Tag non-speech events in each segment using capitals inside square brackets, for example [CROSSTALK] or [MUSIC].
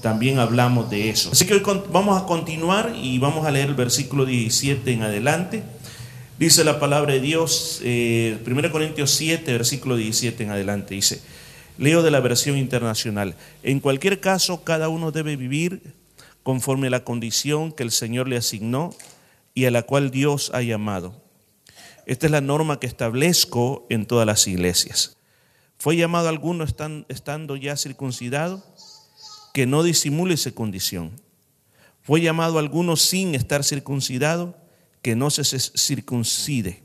también hablamos de eso. Así que hoy vamos a continuar y vamos a leer el versículo 17 en adelante. Dice la palabra de Dios, eh, 1 Corintios 7, versículo 17 en adelante, dice, leo de la versión internacional, en cualquier caso cada uno debe vivir conforme a la condición que el Señor le asignó y a la cual Dios ha llamado. Esta es la norma que establezco en todas las iglesias. ¿Fue llamado alguno estando ya circuncidado? Que no disimule esa condición. Fue llamado a algunos sin estar circuncidado, que no se circuncide.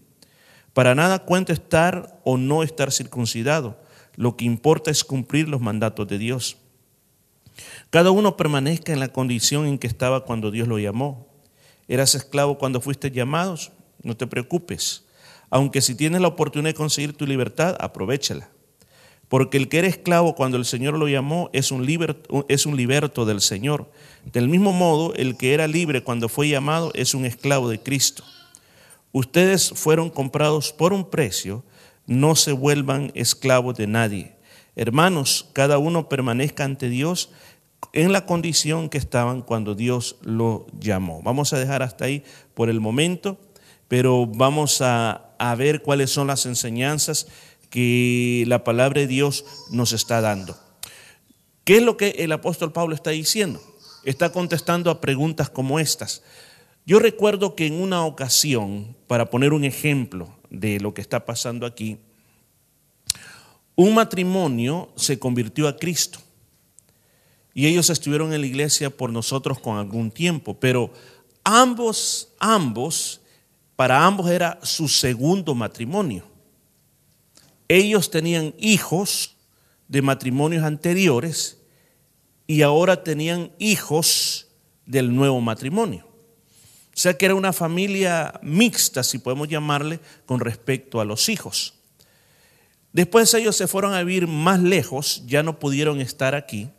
Para nada cuenta estar o no estar circuncidado. Lo que importa es cumplir los mandatos de Dios. Cada uno permanezca en la condición en que estaba cuando Dios lo llamó. ¿Eras esclavo cuando fuiste llamados? No te preocupes. Aunque si tienes la oportunidad de conseguir tu libertad, aprovechala. Porque el que era esclavo cuando el Señor lo llamó es un, liberto, del Señor. Del mismo modo, el que era libre cuando fue llamado es un esclavo de Cristo. Ustedes fueron comprados por un precio, no se vuelvan esclavos de nadie. Hermanos, cada uno permanezca ante Dios en la condición que estaban cuando Dios lo llamó. Vamos a dejar hasta ahí por el momento, pero vamos a ver cuáles son las enseñanzas que la palabra de Dios nos está dando. ¿Qué es lo que el apóstol Pablo está diciendo? Está contestando a preguntas como estas. Yo recuerdo que en una ocasión, para poner un ejemplo de lo que está pasando aquí, un matrimonio se convirtió a Cristo. Y ellos estuvieron en la iglesia por nosotros con algún tiempo, pero ambos, ambos, para ambos era su segundo matrimonio ellos tenían hijos de matrimonios anteriores y ahora tenían hijos del nuevo matrimonio. O sea que era una familia mixta, si podemos llamarle, con respecto a los hijos. Después ellos se fueron a vivir más lejos, ya no pudieron estar aquí.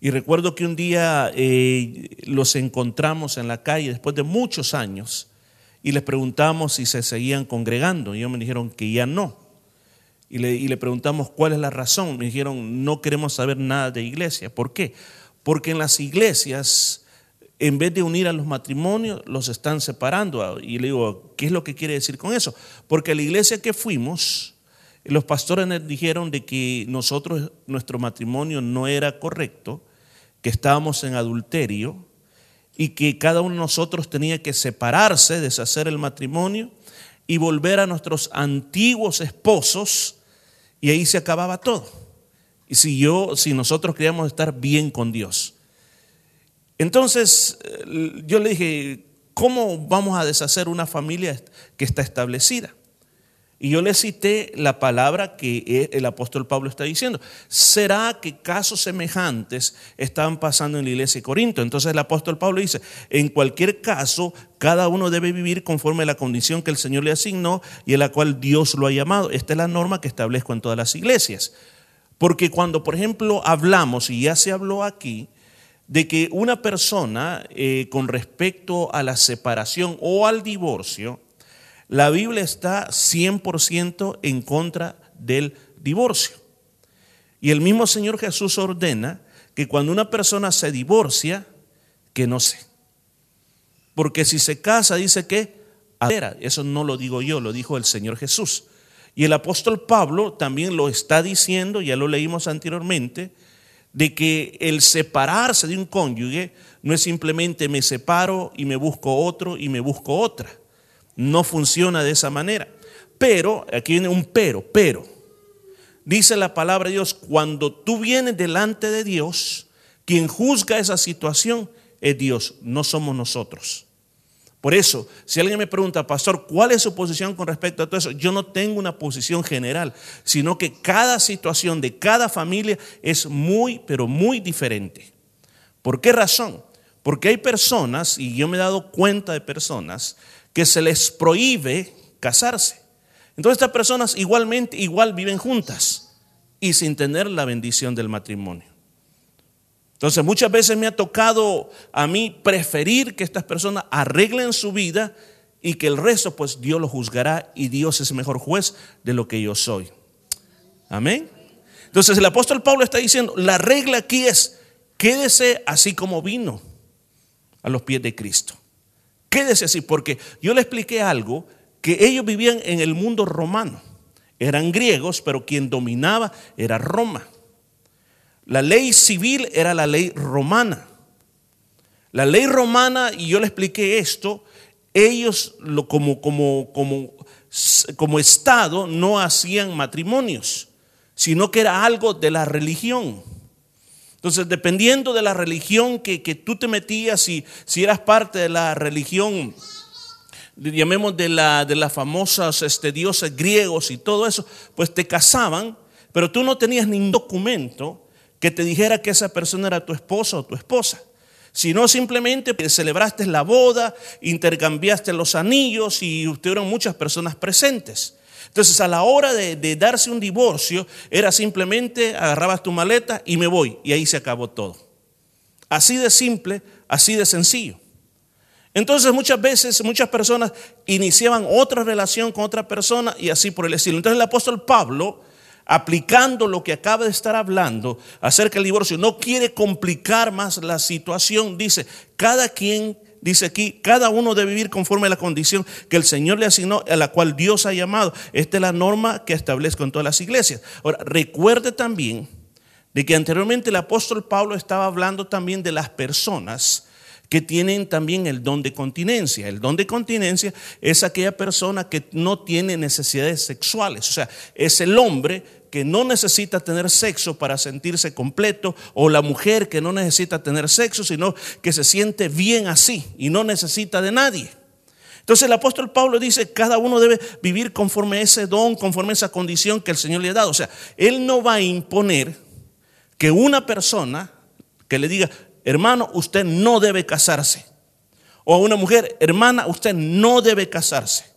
Y recuerdo que un día eh, los encontramos en la calle después de muchos años y les preguntamos si se seguían congregando. Y ellos me dijeron que ya no. Y le, preguntamos cuál es la razón. Me dijeron, no queremos saber nada de iglesia. ¿Por qué? Porque en las iglesias, en vez de unir a los matrimonios, los están separando. Y le digo, ¿qué es lo que quiere decir con eso? Porque a la iglesia que fuimos, los pastores nos dijeron de que nosotros, nuestro matrimonio no era correcto, que estábamos en adulterio y que cada uno de nosotros tenía que separarse, deshacer el matrimonio y volver a nuestros antiguos esposos y ahí se acababa todo. Y si yo, si nosotros queríamos estar bien con Dios. Entonces eh, yo le dije, ¿cómo vamos a deshacer una familia que está establecida? Y yo le cité la palabra que e, el apóstol Pablo está diciendo. ¿Será que casos semejantes estaban pasando en la iglesia de Corinto? Entonces el apóstol Pablo dice, en cualquier caso, cada uno debe vivir conforme a la condición que el Señor le asignó y a la cual Dios lo ha llamado. Esta es la norma que establezco en todas las iglesias. Porque cuando, por ejemplo, hablamos, y ya se habló aquí, de que una persona eh, con respecto a la separación o al divorcio, la Biblia está 100% en contra del divorcio. Y el mismo Señor Jesús ordena que cuando una persona se divorcia, que no se. Porque si se casa, dice que adera. Eso no lo digo yo, lo dijo el Señor Jesús. Y el apóstol Pablo también lo está diciendo, ya lo leímos anteriormente, de que el separarse de un cónyuge no es simplemente me separo y me busco otro y me busco otra. No funciona de esa manera. Pero, aquí viene un pero, pero. Dice la palabra de Dios, cuando tú vienes delante de Dios, quien juzga esa situación es Dios, no somos nosotros. Por eso, si alguien me pregunta, pastor, ¿cuál es su posición con respecto a todo eso? Yo no tengo una posición general, sino que cada situación de cada familia es muy, pero muy diferente. ¿Por qué razón? Porque hay personas, y yo me he dado cuenta de personas, que se les prohíbe casarse. Entonces estas personas igualmente, igual viven juntas y sin tener la bendición del matrimonio. Entonces muchas veces me ha tocado a mí preferir que estas personas arreglen su vida y que el resto pues Dios lo juzgará y Dios es mejor juez de lo que yo soy. Amén. Entonces el apóstol Pablo está diciendo, la regla aquí es, quédese así como vino a los pies de Cristo. Quédese así, porque yo le expliqué algo, que ellos vivían en el mundo romano. Eran griegos, pero quien dominaba era Roma. La ley civil era la ley romana. La ley romana, y yo le expliqué esto, ellos lo, como, como, como, como Estado no hacían matrimonios sino que era algo de la religión. Entonces, dependiendo de la religión que, tú te metías, si, si eras parte de la religión, llamemos de, la, de las famosas este, dioses griegos y todo eso, pues te casaban, pero tú no tenías ningún documento que te dijera que esa persona era tu esposo o tu esposa sino simplemente celebraste la boda, intercambiaste los anillos y tuvieron muchas personas presentes. Entonces a la hora de, darse un divorcio era simplemente agarrabas tu maleta y me voy y ahí se acabó todo. Así de simple, así de sencillo. Entonces muchas veces muchas personas iniciaban otra relación con otra persona y así por el estilo. Entonces el apóstol Pablo, aplicando lo que acaba de estar hablando acerca del divorcio, no quiere complicar más la situación. Dice, cada quien dice aquí, cada uno debe vivir conforme a la condición que el Señor le asignó, a la cual Dios ha llamado. Esta es la norma que establezco en todas las iglesias. Ahora, recuerde también de que anteriormente el apóstol Pablo estaba hablando también de las personas que tienen también el don de continencia. El don de continencia es aquella persona que no tiene necesidades sexuales, o sea, es el hombre que no necesita tener sexo para sentirse completo o la mujer que no necesita tener sexo, sino que se siente bien así y no necesita de nadie. Entonces el apóstol Pablo dice, cada uno debe vivir conforme a ese don, conforme a esa condición que el Señor le ha dado. O sea, Él no va a imponer que una persona que le diga, hermano, usted no debe casarse. O a una mujer, hermana, usted no debe casarse.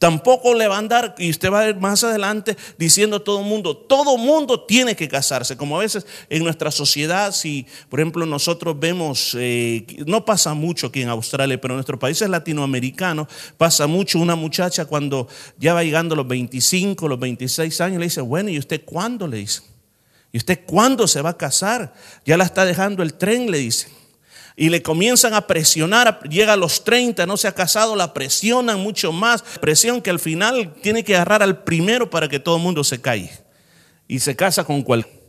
Tampoco le va a andar, y usted va a ver más adelante diciendo a todo el mundo, todo mundo tiene que casarse, como a veces en nuestra sociedad, si por ejemplo nosotros vemos, eh, no pasa mucho aquí en Australia, pero en nuestros países latinoamericanos pasa mucho una muchacha cuando ya va llegando a los 25, los 26 años, le dice, bueno, ¿y usted cuándo? Le dice, ¿y usted cuándo se va a casar? Ya la está dejando el tren, le dice y le comienzan a presionar, llega a los 30, no se ha casado, la presionan mucho más, presión que al final tiene que agarrar al primero para que todo el mundo se calle y se casa con cualquiera.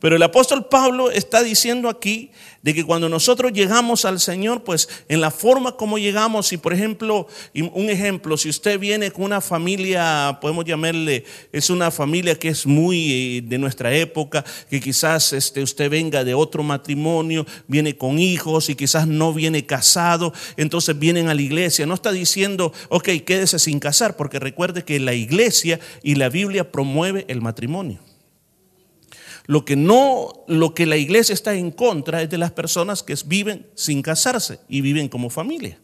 Pero el apóstol Pablo está diciendo aquí de que cuando nosotros llegamos al Señor, pues en la forma como llegamos, si por ejemplo, un ejemplo, si usted viene con una familia, podemos llamarle, es una familia que es muy eh, de nuestra época, que quizás este, usted venga de otro matrimonio, viene con hijos y quizás no viene casado, entonces vienen a la iglesia. No está diciendo, ok, quédese sin casar, porque recuerde que la iglesia y la Biblia promueve el matrimonio. Lo que no, lo que la iglesia está en contra es de las personas que viven sin casarse y viven como familia.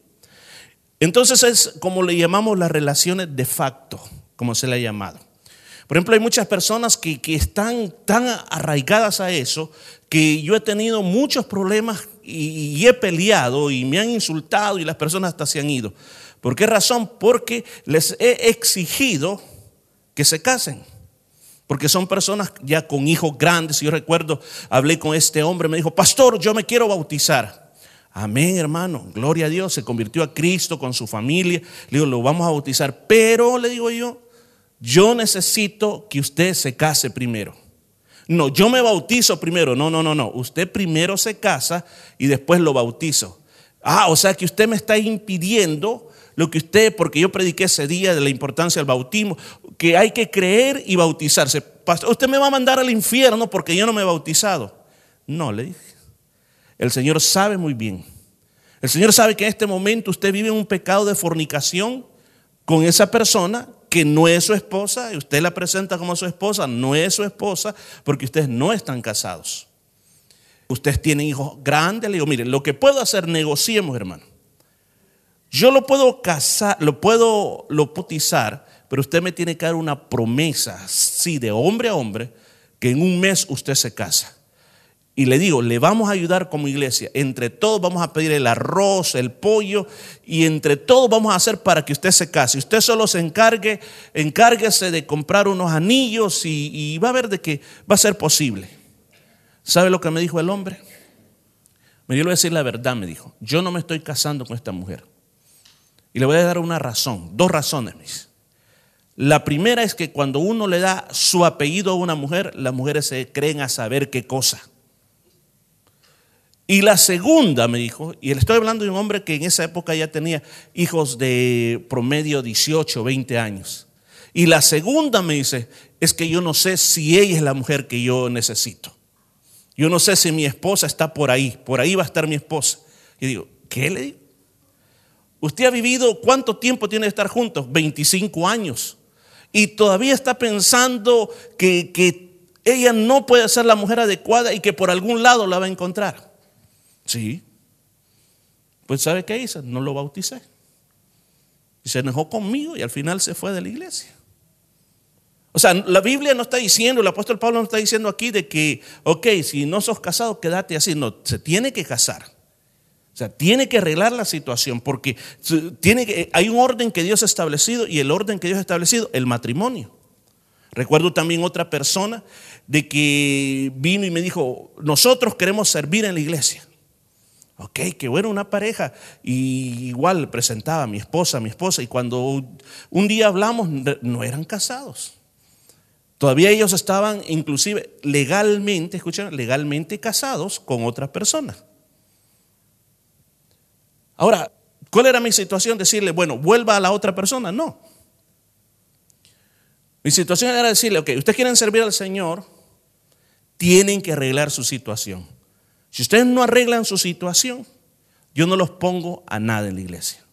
Entonces es como le llamamos las relaciones de facto, como se le ha llamado. Por ejemplo, hay muchas personas que, están tan arraigadas a eso que yo he tenido muchos problemas y, y, he peleado y me han insultado y las personas hasta se han ido. ¿Por qué razón? Porque les he exigido que se casen. Porque son personas ya con hijos grandes. Yo recuerdo, hablé con este hombre, me dijo, pastor, yo me quiero bautizar. Amén, hermano. Gloria a Dios. Se convirtió a Cristo con su familia. Le digo, lo vamos a bautizar. Pero, le digo yo, yo necesito que usted se case primero. No, yo me bautizo primero. No, no, no, no. Usted primero se casa y después lo bautizo. Ah, o sea que usted me está impidiendo lo que usted, porque yo prediqué ese día de la importancia del bautismo, que hay que creer y bautizarse. Pastor, usted me va a mandar al infierno porque yo no me he bautizado. No, le dije. El Señor sabe muy bien. El Señor sabe que en este momento usted vive un pecado de fornicación con esa persona que no es su esposa y usted la presenta como su esposa, no es su esposa porque ustedes no están casados. Ustedes tienen hijos grandes, le digo, mire, lo que puedo hacer, negociemos, hermano. Yo lo puedo casar, lo puedo lo bautizar, pero usted me tiene que dar una promesa, sí, de hombre a hombre, que en un mes usted se casa. y le digo, le vamos a ayudar como iglesia. Entre todos vamos a pedir el arroz, el pollo y entre todos vamos a hacer para que usted se case. Usted solo se encargue, encárguese de comprar unos anillos y, y va a ver de que va a ser posible. ¿Sabe lo que me dijo el hombre? Me dio a decir la verdad, me dijo. Yo no me estoy casando con esta mujer. Y le voy a dar una razón, dos razones. Mis. La primera es que cuando uno le da su apellido a una mujer, las mujeres se creen a saber qué cosa. Y la segunda, me dijo, y le estoy hablando de un hombre que en esa época ya tenía hijos de promedio 18, 20 años. Y la segunda me dice, es que yo no sé si ella es la mujer que yo necesito. Yo no sé si mi esposa está por ahí, por ahí va a estar mi esposa. Y digo, ¿qué le digo? Usted ha vivido, ¿cuánto tiempo tiene de estar juntos? 25 años. Y todavía está pensando que, que ella no puede ser la mujer adecuada y que por algún lado la va a encontrar. Sí. Pues ¿sabe qué hice? No lo bauticé. Y se enojó conmigo y al final se fue de la iglesia. O sea, la Biblia no está diciendo, el apóstol Pablo no está diciendo aquí de que, ok, si no sos casado, quédate así. No, se tiene que casar. O sea, tiene que arreglar la situación porque tiene que, hay un orden que Dios ha establecido y el orden que Dios ha establecido, el matrimonio. Recuerdo también otra persona de que vino y me dijo, nosotros queremos servir en la iglesia. Ok, qué bueno, una pareja. Y igual presentaba a mi esposa, a mi esposa. Y cuando un día hablamos, no eran casados. Todavía ellos estaban inclusive legalmente, escuchen, legalmente casados con otra persona. Ahora, ¿cuál era mi situación? Decirle, bueno, vuelva a la otra persona. No. Mi situación era decirle, ok, ustedes quieren servir al Señor, tienen que arreglar su situación. Si ustedes no arreglan su situación, yo no los pongo a nada en la iglesia.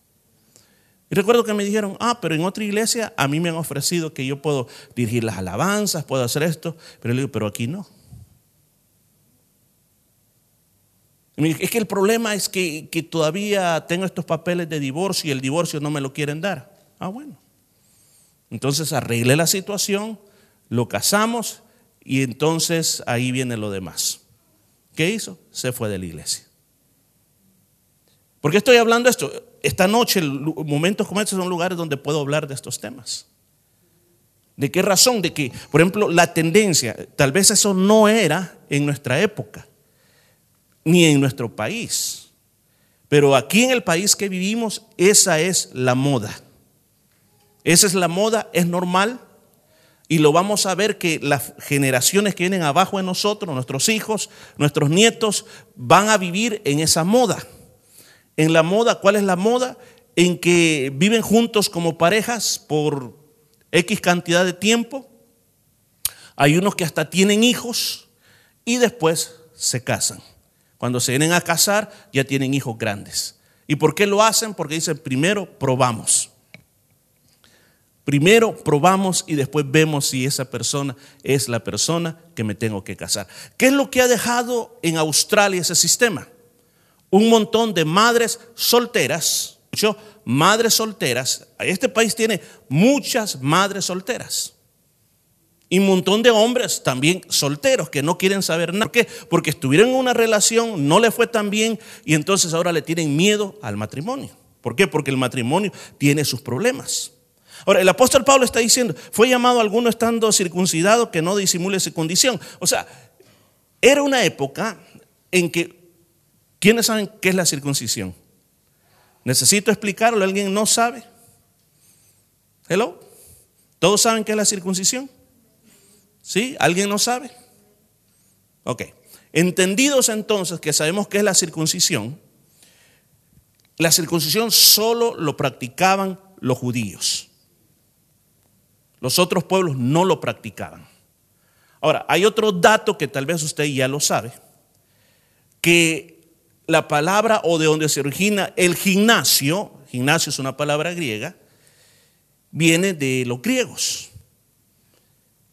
Y recuerdo que me dijeron, ah, pero en otra iglesia a mí me han ofrecido que yo puedo dirigir las alabanzas, puedo hacer esto, pero le digo, pero aquí no. Es que el problema es que, todavía tengo estos papeles de divorcio y el divorcio no me lo quieren dar. Ah, bueno. Entonces arreglé la situación, lo casamos y entonces ahí viene lo demás. ¿Qué hizo? Se fue de la iglesia. ¿Por qué estoy hablando de esto? Esta noche, momentos como estos son lugares donde puedo hablar de estos temas. ¿De qué razón? De que, por ejemplo, la tendencia, tal vez eso no era en nuestra época, ni en nuestro país. Pero aquí en el país que vivimos, esa es la moda. Esa es la moda, es normal. Y lo vamos a ver que las generaciones que vienen abajo de nosotros, nuestros hijos, nuestros nietos, van a vivir en esa moda. En la moda, ¿cuál es la moda? En que viven juntos como parejas por X cantidad de tiempo. Hay unos que hasta tienen hijos y después se casan. Cuando se vienen a casar ya tienen hijos grandes. ¿Y por qué lo hacen? Porque dicen, primero probamos. Primero probamos y después vemos si esa persona es la persona que me tengo que casar. ¿Qué es lo que ha dejado en Australia ese sistema? Un montón de madres solteras, madres solteras. Este país tiene muchas madres solteras. Y un montón de hombres también solteros que no quieren saber nada. ¿Por qué? Porque estuvieron en una relación, no le fue tan bien y entonces ahora le tienen miedo al matrimonio. ¿Por qué? Porque el matrimonio tiene sus problemas. Ahora, el apóstol Pablo está diciendo, fue llamado alguno estando circuncidado que no disimule su condición. O sea, era una época en que, ¿quiénes saben qué es la circuncisión? ¿Necesito explicarlo? ¿Alguien no sabe? ¿Hello? ¿Todos saben qué es la circuncisión? ¿Sí? ¿Alguien no sabe? Ok. Entendidos entonces que sabemos qué es la circuncisión, la circuncisión solo lo practicaban los judíos. Los otros pueblos no lo practicaban. Ahora, hay otro dato que tal vez usted ya lo sabe, que la palabra o de donde se origina el gimnasio, gimnasio es una palabra griega, viene de los griegos.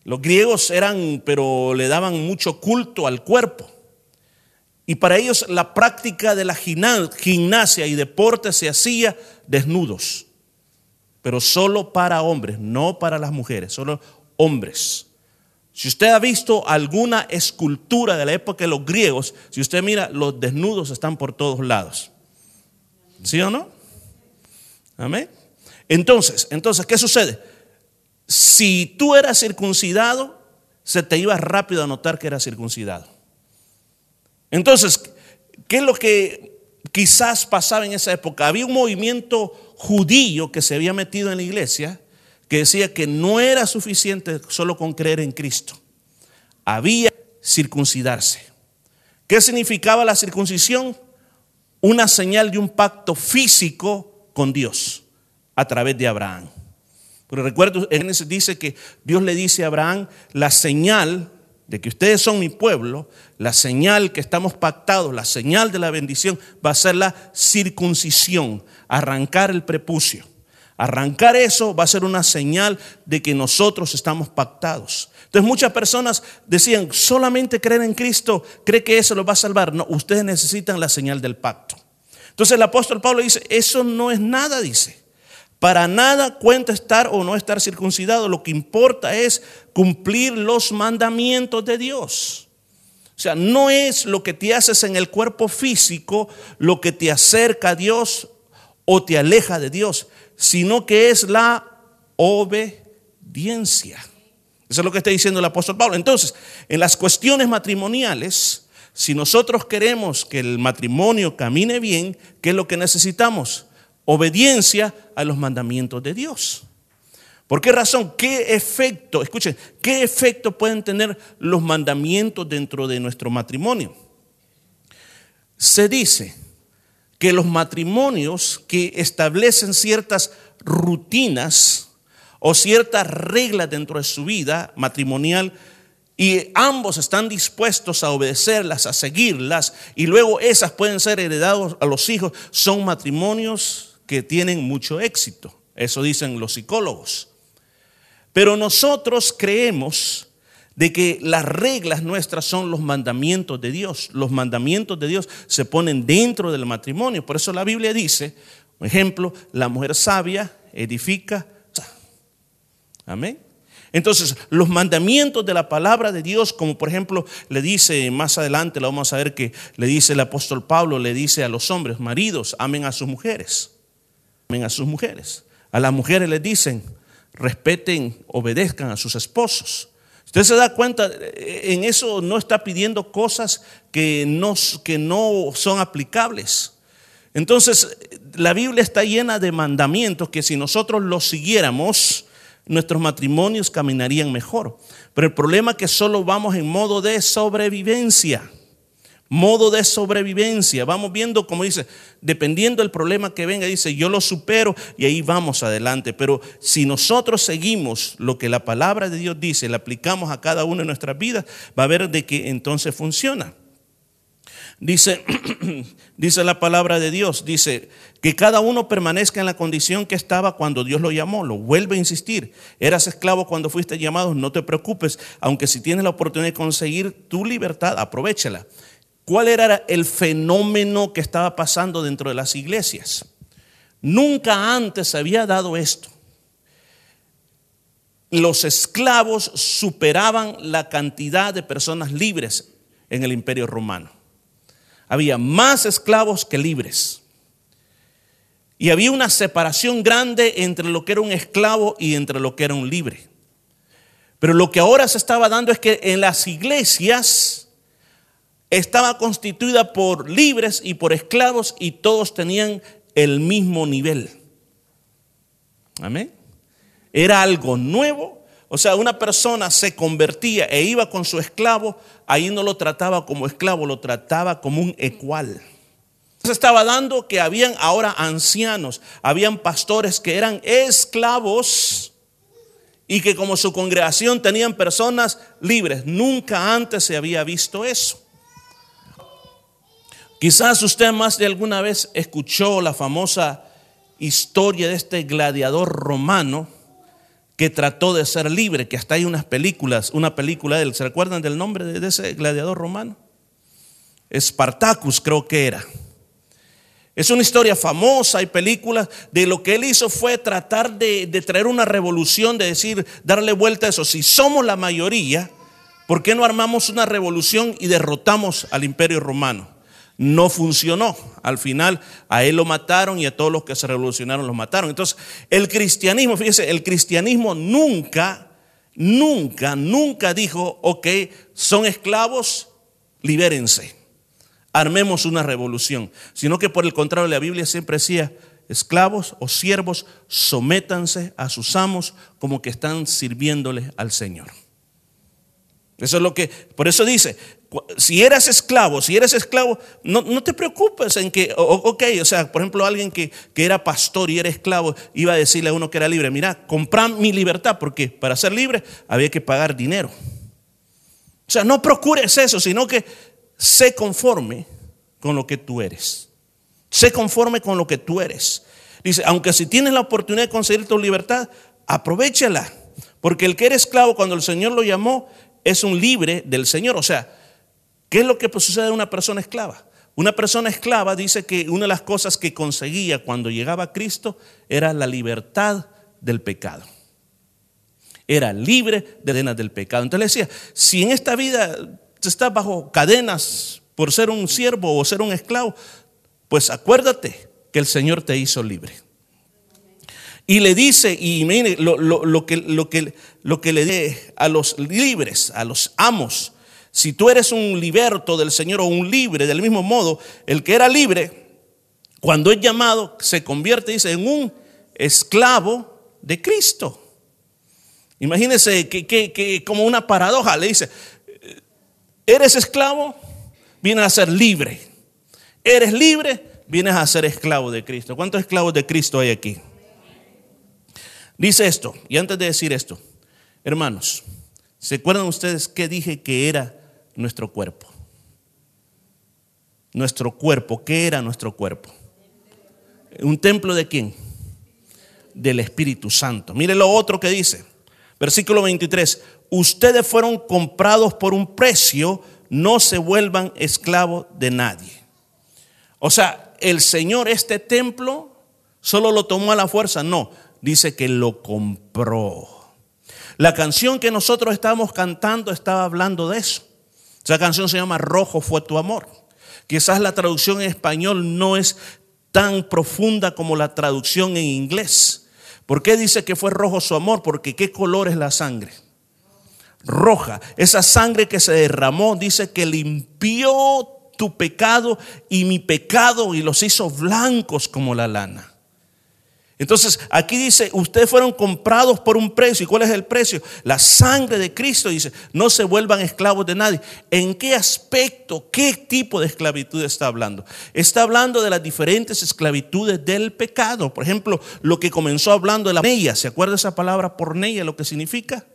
Los griegos eran, pero le daban mucho culto al cuerpo. Y para ellos la práctica de la gimnasia y deporte se hacía desnudos pero solo para hombres, no para las mujeres, solo hombres. Si usted ha visto alguna escultura de la época de los griegos, si usted mira, los desnudos están por todos lados. ¿Sí o no? Amén. Entonces, entonces, ¿qué sucede? Si tú eras circuncidado, se te iba rápido a notar que eras circuncidado. Entonces, ¿qué es lo que quizás pasaba en esa época? Había un movimiento judío que se había metido en la iglesia que decía que no era suficiente solo con creer en Cristo. Había circuncidarse. ¿Qué significaba la circuncisión? Una señal de un pacto físico con Dios a través de Abraham. Pero recuerdo, Génesis dice que Dios le dice a Abraham, la señal de que ustedes son mi pueblo, la señal que estamos pactados, la señal de la bendición va a ser la circuncisión, arrancar el prepucio. Arrancar eso va a ser una señal de que nosotros estamos pactados. Entonces muchas personas decían, solamente creer en Cristo, cree que eso lo va a salvar. No, ustedes necesitan la señal del pacto. Entonces el apóstol Pablo dice, eso no es nada, dice. Para nada cuenta estar o no estar circuncidado. Lo que importa es cumplir los mandamientos de Dios. O sea, no es lo que te haces en el cuerpo físico lo que te acerca a Dios o te aleja de Dios, sino que es la obediencia. Eso es lo que está diciendo el apóstol Pablo. Entonces, en las cuestiones matrimoniales, si nosotros queremos que el matrimonio camine bien, ¿qué es lo que necesitamos? Obediencia a los mandamientos de Dios. ¿Por qué razón? ¿Qué efecto? Escuchen, ¿qué efecto pueden tener los mandamientos dentro de nuestro matrimonio? Se dice que los matrimonios que establecen ciertas rutinas o ciertas reglas dentro de su vida matrimonial y ambos están dispuestos a obedecerlas, a seguirlas, y luego esas pueden ser heredadas a los hijos, son matrimonios que tienen mucho éxito. Eso dicen los psicólogos. Pero nosotros creemos de que las reglas nuestras son los mandamientos de Dios. Los mandamientos de Dios se ponen dentro del matrimonio. Por eso la Biblia dice, por ejemplo, la mujer sabia edifica. Amén. Entonces, los mandamientos de la palabra de Dios, como por ejemplo le dice más adelante, lo vamos a ver que le dice el apóstol Pablo, le dice a los hombres, maridos, amen a sus mujeres. A sus mujeres. A las mujeres les dicen, respeten, obedezcan a sus esposos. Usted se da cuenta, en eso no está pidiendo cosas que no, que no son aplicables. Entonces, la Biblia está llena de mandamientos que si nosotros los siguiéramos, nuestros matrimonios caminarían mejor. Pero el problema es que solo vamos en modo de sobrevivencia modo de sobrevivencia. Vamos viendo, como dice, dependiendo del problema que venga, dice, yo lo supero y ahí vamos adelante. Pero si nosotros seguimos lo que la palabra de Dios dice, le aplicamos a cada una de nuestras vidas, va a ver de que entonces funciona. Dice, [CLEARS THROAT] dice la palabra de Dios, dice que cada uno permanezca en la condición que estaba cuando Dios lo llamó. Lo vuelve a insistir. Eras esclavo cuando fuiste llamado, no te preocupes, aunque si tienes la oportunidad de conseguir tu libertad, aprovechala. ¿Cuál era el fenómeno que estaba pasando dentro de las iglesias? Nunca antes se había dado esto. Los esclavos superaban la cantidad de personas libres en el imperio romano. Había más esclavos que libres. Y había una separación grande entre lo que era un esclavo y entre lo que era un libre. Pero lo que ahora se estaba dando es que en las iglesias estaba constituida por libres y por esclavos y todos tenían el mismo nivel. Amén. Era algo nuevo. O sea, una persona se convertía e iba con su esclavo, ahí no lo trataba como esclavo, lo trataba como un ecual. Se estaba dando que habían ahora ancianos, habían pastores que eran esclavos y que como su congregación tenían personas libres. Nunca antes se había visto eso. Quizás usted más de alguna vez escuchó la famosa historia de este gladiador romano que trató de ser libre, que hasta hay unas películas, una película de él, ¿se recuerdan del nombre de ese gladiador romano? Spartacus creo que era. Es una historia famosa, hay películas, de lo que él hizo fue tratar de, de traer una revolución, de decir, darle vuelta a eso. Si somos la mayoría, ¿Por qué no armamos una revolución y derrotamos al imperio romano? No funcionó. Al final a él lo mataron y a todos los que se revolucionaron los mataron. Entonces, el cristianismo, fíjese, el cristianismo nunca, nunca, nunca dijo, ok, son esclavos, libérense, armemos una revolución. Sino que por el contrario, la Biblia siempre decía, esclavos o siervos, sométanse a sus amos como que están sirviéndole al Señor. Eso es lo que, por eso dice, si eras esclavo, si eres esclavo, no, te preocupes en que, ok, o sea, por ejemplo, alguien que, que, era pastor y era esclavo, iba a decirle a uno que era libre, mira, compra mi libertad, porque para ser libre había que pagar dinero. O sea, no procures eso, sino que sé conforme con lo que tú eres. Sé conforme con lo que tú eres. Dice, aunque si tienes la oportunidad de conseguir tu libertad, aprovechala. Porque el que era esclavo cuando el Señor lo llamó, es un libre del Señor. O sea, ¿qué es lo que sucede a una persona esclava? Una persona esclava dice que una de las cosas que conseguía cuando llegaba a Cristo era la libertad del pecado. Era libre de cadenas del pecado. Entonces le decía, si en esta vida estás bajo cadenas por ser un siervo o ser un esclavo, pues acuérdate que el Señor te hizo libre. Y le dice, y mire, lo, que, lo, que, lo que le dé a los libres, a los amos, si tú eres un liberto del Señor o un libre, del mismo modo, el que era libre, cuando es llamado, se convierte, dice, en un esclavo de Cristo. Imagínese que, que, como una paradoja, le dice, eres esclavo, vienes a ser libre. Eres libre, vienes a ser esclavo de Cristo. ¿Cuántos esclavos de Cristo hay aquí? Dice esto, y antes de decir esto, hermanos, ¿se acuerdan ustedes qué dije que era nuestro cuerpo? Nuestro cuerpo, ¿qué era nuestro cuerpo? ¿Un templo de quién? Del Espíritu Santo. Mire lo otro que dice, versículo 23, ustedes fueron comprados por un precio, no se vuelvan esclavos de nadie. O sea, el Señor este templo solo lo tomó a la fuerza, no dice que lo compró. La canción que nosotros estábamos cantando estaba hablando de eso. Esa canción se llama Rojo fue tu amor. Quizás la traducción en español no es tan profunda como la traducción en inglés. ¿Por qué dice que fue rojo su amor? Porque ¿qué color es la sangre? Roja. Esa sangre que se derramó dice que limpió tu pecado y mi pecado y los hizo blancos como la lana. Entonces aquí dice, ustedes fueron comprados por un precio. ¿Y cuál es el precio? La sangre de Cristo dice, no se vuelvan esclavos de nadie. ¿En qué aspecto, qué tipo de esclavitud está hablando? Está hablando de las diferentes esclavitudes del pecado. Por ejemplo, lo que comenzó hablando de la porneia. ¿Se acuerda esa palabra porneia, lo que significa?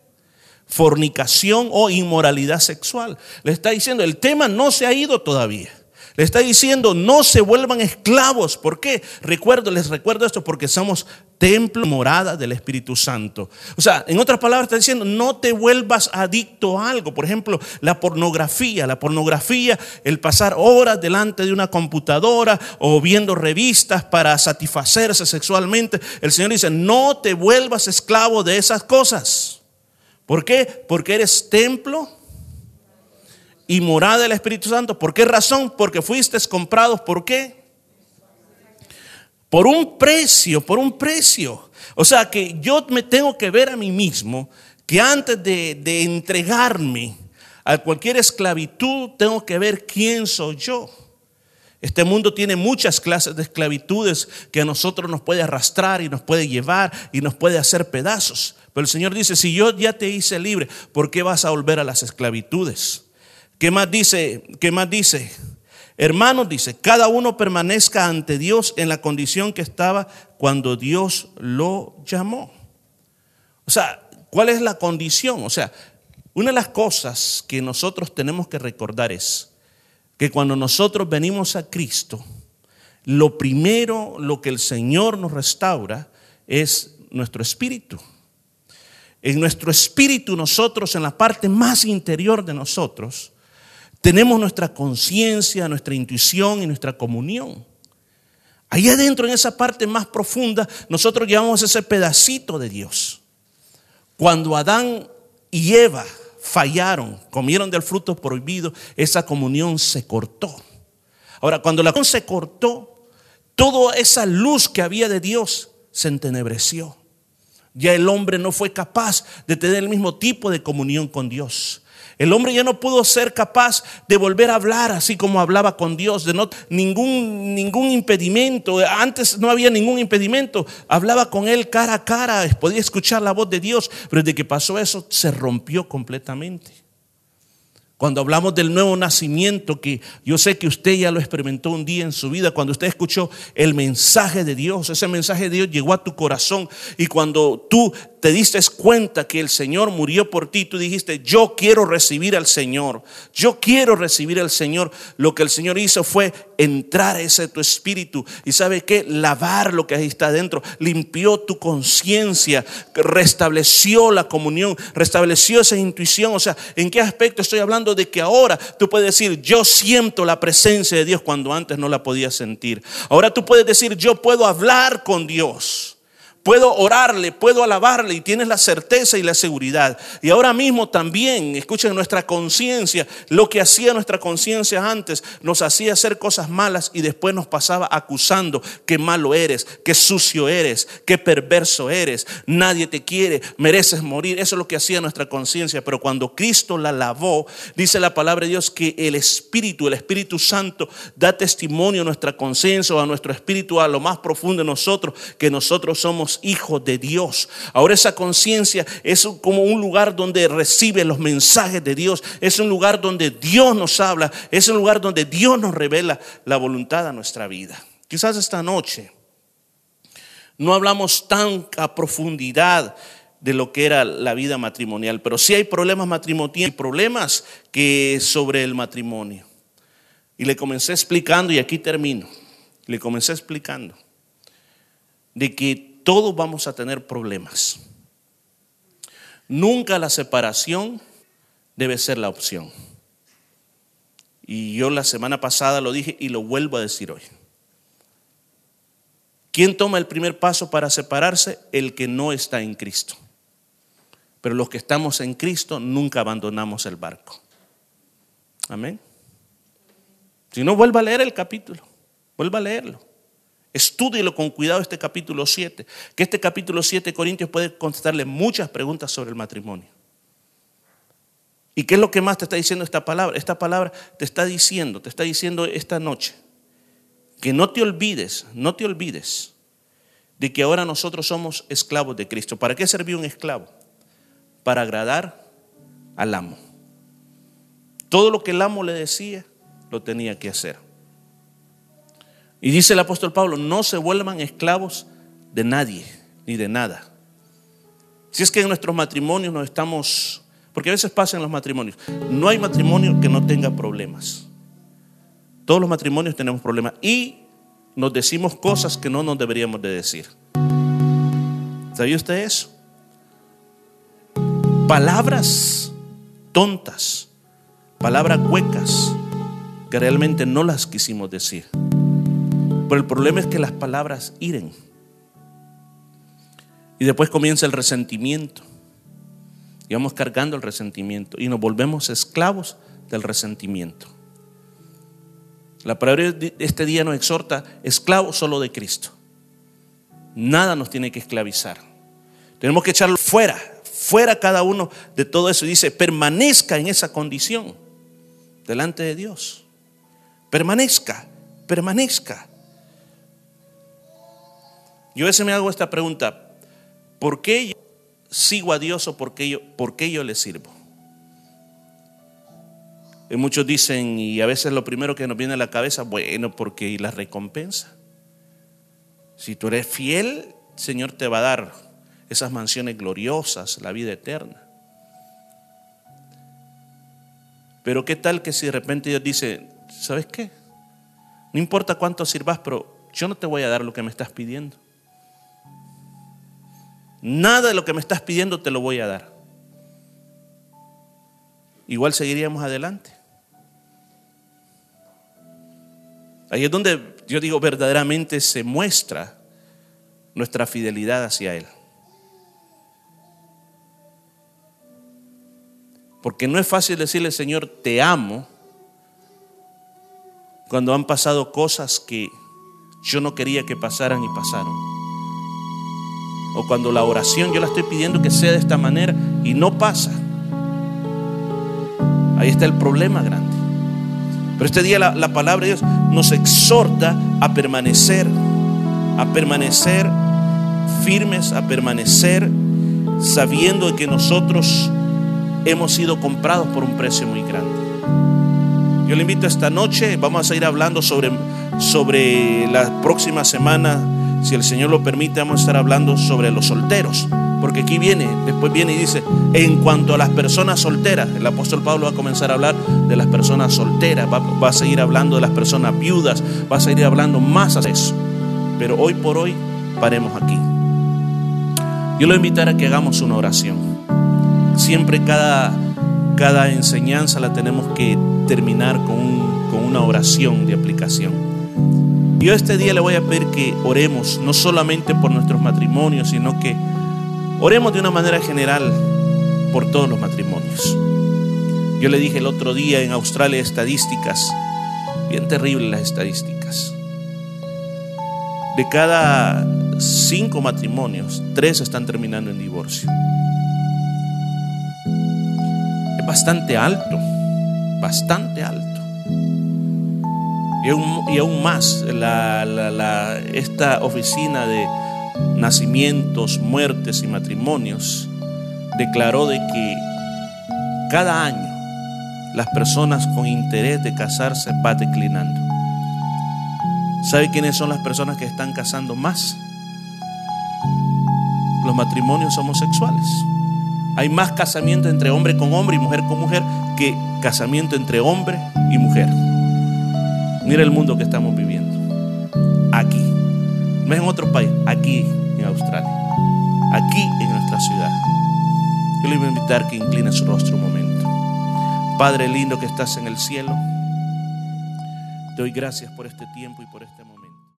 Fornicación o inmoralidad sexual. Le está diciendo, el tema no se ha ido todavía. Le está diciendo, no se vuelvan esclavos. ¿Por qué? Recuerdo, les recuerdo esto porque somos templo, morada del Espíritu Santo. O sea, en otras palabras está diciendo, no te vuelvas adicto a algo. Por ejemplo, la pornografía. La pornografía, el pasar horas delante de una computadora o viendo revistas para satisfacerse sexualmente. El Señor dice, no te vuelvas esclavo de esas cosas. ¿Por qué? Porque eres templo y morada del Espíritu Santo. ¿Por qué razón? Porque fuiste comprados. ¿Por qué? Por un precio, por un precio. O sea que yo me tengo que ver a mí mismo que antes de, de entregarme a cualquier esclavitud, tengo que ver quién soy yo. Este mundo tiene muchas clases de esclavitudes que a nosotros nos puede arrastrar y nos puede llevar y nos puede hacer pedazos. Pero el Señor dice, si yo ya te hice libre, ¿por qué vas a volver a las esclavitudes? ¿Qué más dice? ¿Qué más dice? Hermanos, dice, cada uno permanezca ante Dios en la condición que estaba cuando Dios lo llamó. O sea, ¿cuál es la condición? O sea, una de las cosas que nosotros tenemos que recordar es que cuando nosotros venimos a Cristo, lo primero, lo que el Señor nos restaura es nuestro espíritu. En nuestro espíritu nosotros, en la parte más interior de nosotros, tenemos nuestra conciencia, nuestra intuición y nuestra comunión. Ahí adentro, en esa parte más profunda, nosotros llevamos ese pedacito de Dios. Cuando Adán y Eva fallaron, comieron del fruto prohibido, esa comunión se cortó. Ahora, cuando la comunión se cortó, toda esa luz que había de Dios se entenebreció. Ya el hombre no fue capaz de tener el mismo tipo de comunión con Dios. El hombre ya no pudo ser capaz de volver a hablar así como hablaba con Dios, de no ningún ningún impedimento. Antes no había ningún impedimento. Hablaba con él cara a cara, podía escuchar la voz de Dios, pero desde que pasó eso se rompió completamente. Cuando hablamos del nuevo nacimiento, que yo sé que usted ya lo experimentó un día en su vida, cuando usted escuchó el mensaje de Dios, ese mensaje de Dios llegó a tu corazón y cuando tú te diste cuenta que el Señor murió por ti, tú dijiste, yo quiero recibir al Señor, yo quiero recibir al Señor. Lo que el Señor hizo fue entrar a ese tu espíritu y sabe que lavar lo que ahí está dentro, limpió tu conciencia, restableció la comunión, restableció esa intuición. O sea, ¿en qué aspecto estoy hablando? De que ahora tú puedes decir, yo siento la presencia de Dios cuando antes no la podía sentir. Ahora tú puedes decir, yo puedo hablar con Dios. Puedo orarle, puedo alabarle y tienes la certeza y la seguridad. Y ahora mismo también, escuchen nuestra conciencia, lo que hacía nuestra conciencia antes, nos hacía hacer cosas malas y después nos pasaba acusando que malo eres, que sucio eres, que perverso eres, nadie te quiere, mereces morir. Eso es lo que hacía nuestra conciencia. Pero cuando Cristo la lavó, dice la palabra de Dios que el Espíritu, el Espíritu Santo, da testimonio a nuestra conciencia o a nuestro espíritu, a lo más profundo de nosotros, que nosotros somos hijos de Dios. Ahora esa conciencia es como un lugar donde recibe los mensajes de Dios. Es un lugar donde Dios nos habla. Es un lugar donde Dios nos revela la voluntad a nuestra vida. Quizás esta noche no hablamos tan a profundidad de lo que era la vida matrimonial, pero sí hay problemas matrimoniales, problemas que sobre el matrimonio. Y le comencé explicando, y aquí termino, le comencé explicando de que todos vamos a tener problemas. Nunca la separación debe ser la opción. Y yo la semana pasada lo dije y lo vuelvo a decir hoy. ¿Quién toma el primer paso para separarse? El que no está en Cristo. Pero los que estamos en Cristo nunca abandonamos el barco. Amén. Si no, vuelva a leer el capítulo. Vuelva a leerlo. Estúdielo con cuidado este capítulo 7, que este capítulo 7 de Corintios puede contestarle muchas preguntas sobre el matrimonio. ¿Y qué es lo que más te está diciendo esta palabra? Esta palabra te está diciendo, te está diciendo esta noche, que no te olvides, no te olvides de que ahora nosotros somos esclavos de Cristo. ¿Para qué servía un esclavo? Para agradar al amo. Todo lo que el amo le decía, lo tenía que hacer. Y dice el apóstol Pablo, no se vuelvan esclavos de nadie ni de nada. Si es que en nuestros matrimonios nos estamos, porque a veces pasa en los matrimonios, no hay matrimonio que no tenga problemas. Todos los matrimonios tenemos problemas y nos decimos cosas que no nos deberíamos de decir. ¿Sabía usted eso? Palabras tontas, palabras huecas que realmente no las quisimos decir. Pero el problema es que las palabras hiren. Y después comienza el resentimiento. Y vamos cargando el resentimiento. Y nos volvemos esclavos del resentimiento. La palabra de este día nos exhorta, esclavos solo de Cristo. Nada nos tiene que esclavizar. Tenemos que echarlo fuera, fuera cada uno de todo eso. Y dice, permanezca en esa condición delante de Dios. Permanezca, permanezca. Yo a veces me hago esta pregunta, ¿por qué yo sigo a Dios o por qué yo, yo le sirvo? Y muchos dicen, y a veces lo primero que nos viene a la cabeza, bueno, porque la recompensa. Si tú eres fiel, el Señor te va a dar esas mansiones gloriosas, la vida eterna. Pero qué tal que si de repente Dios dice, ¿sabes qué? No importa cuánto sirvas, pero yo no te voy a dar lo que me estás pidiendo. Nada de lo que me estás pidiendo te lo voy a dar. Igual seguiríamos adelante. Ahí es donde yo digo verdaderamente se muestra nuestra fidelidad hacia Él. Porque no es fácil decirle, Señor, te amo, cuando han pasado cosas que yo no quería que pasaran y pasaron. O cuando la oración yo la estoy pidiendo que sea de esta manera y no pasa. Ahí está el problema grande. Pero este día la, la palabra de Dios nos exhorta a permanecer, a permanecer firmes, a permanecer sabiendo que nosotros hemos sido comprados por un precio muy grande. Yo le invito esta noche, vamos a ir hablando sobre, sobre la próxima semana, si el Señor lo permite, vamos a estar hablando sobre los solteros. Porque aquí viene, después viene y dice, en cuanto a las personas solteras, el apóstol Pablo va a comenzar a hablar de las personas solteras, va, a seguir hablando de las personas viudas, va a seguir hablando más de eso. Pero hoy por hoy, paremos aquí. Yo lo invitaré a que hagamos una oración. Siempre cada, enseñanza la tenemos que terminar con una oración de aplicación. Yo este día le voy a pedir que oremos, no solamente por nuestros matrimonios, sino que oremos de una manera general por todos los matrimonios. Yo le dije el otro día en Australia estadísticas, bien terribles las estadísticas. De cada cinco matrimonios, tres están terminando en divorcio. Es bastante alto, bastante alto. Y aún, más, esta oficina de nacimientos, muertes y matrimonios declaró de que cada año las personas con interés de casarse va declinando. ¿Sabe quiénes son las personas que están casando más? Los matrimonios homosexuales. Hay más casamiento entre hombre con hombre y mujer con mujer que casamiento entre hombre y mujer. Mira el mundo que estamos viviendo. Aquí. No es en otro país, aquí en Australia. Aquí en nuestra ciudad. Yo le voy a invitar que incline su rostro un momento. Padre lindo que estás en el cielo. Te doy gracias por este tiempo y por este.